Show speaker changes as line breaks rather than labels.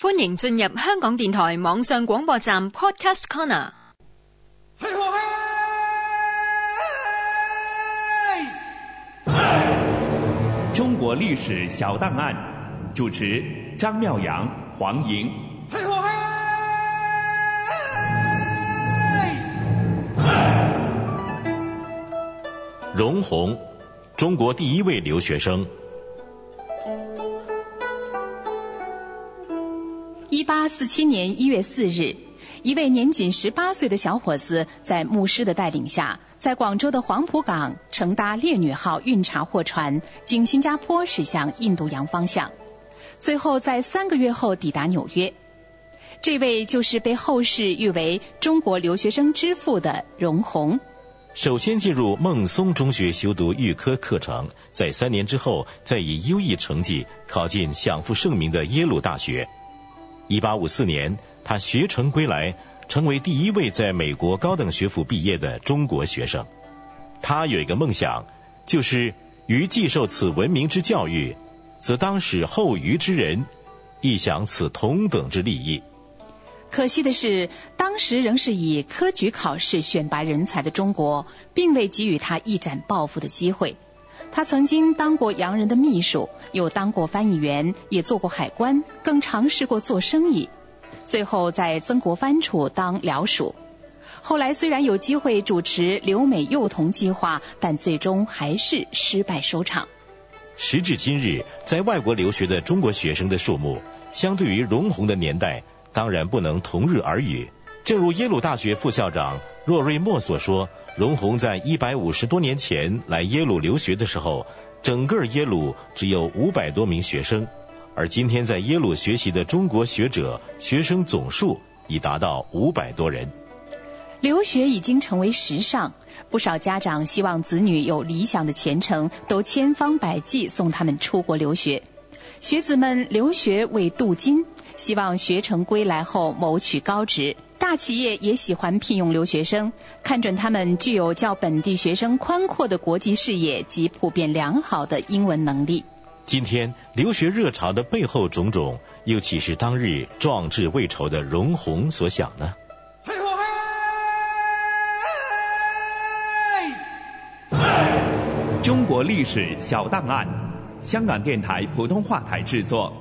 欢迎进入香港电台网上广播站 Podcast Corner。
中国历史小档案，主持张妙阳、黄莹。
容闳，中国第一位留学生。
一八四七年一月四日，一位年仅十八岁的小伙子，在牧师的带领下，在广州的黄埔港乘搭烈女号运茶货船，经新加坡驶向印度洋方向，最后在三个月后抵达纽约。这位就是被后世誉为中国留学生之父的容闳。
首先进入孟松中学修读预科课程，在三年之后，再以优异成绩考进享负盛名的耶鲁大学。一八五四年，他学成归来，成为第一位在美国高等学府毕业的中国学生。他有一个梦想，就是于既受此文明之教育，则当使后余之人，亦享此同等之利益。
可惜的是，当时仍是以科举考试选拔人才的中国，并未给予他一展抱负的机会。他曾经当过洋人的秘书，又当过翻译员，也做过海关，更尝试过做生意。最后在曾国藩处当僚属。后来虽然有机会主持留美幼童计划，但最终还是失败收场。
时至今日，在外国留学的中国学生的数目，相对于容闳的年代。当然不能同日而语。正如耶鲁大学副校长若瑞莫所说，容闳在一百五十多年前来耶鲁留学的时候，整个耶鲁只有五百多名学生，而今天在耶鲁学习的中国学者学生总数已达到五百多人。
留学已经成为时尚，不少家长希望子女有理想的前程，都千方百计送他们出国留学。学子们留学为镀金。希望学成归来后谋取高职，大企业也喜欢聘用留学生，看准他们具有较本地学生宽阔的国际视野及普遍良好的英文能力。
今天留学热潮的背后种种，又岂是当日壮志未酬的容闳所想呢？
中国历史小档案，香港电台普通话台制作。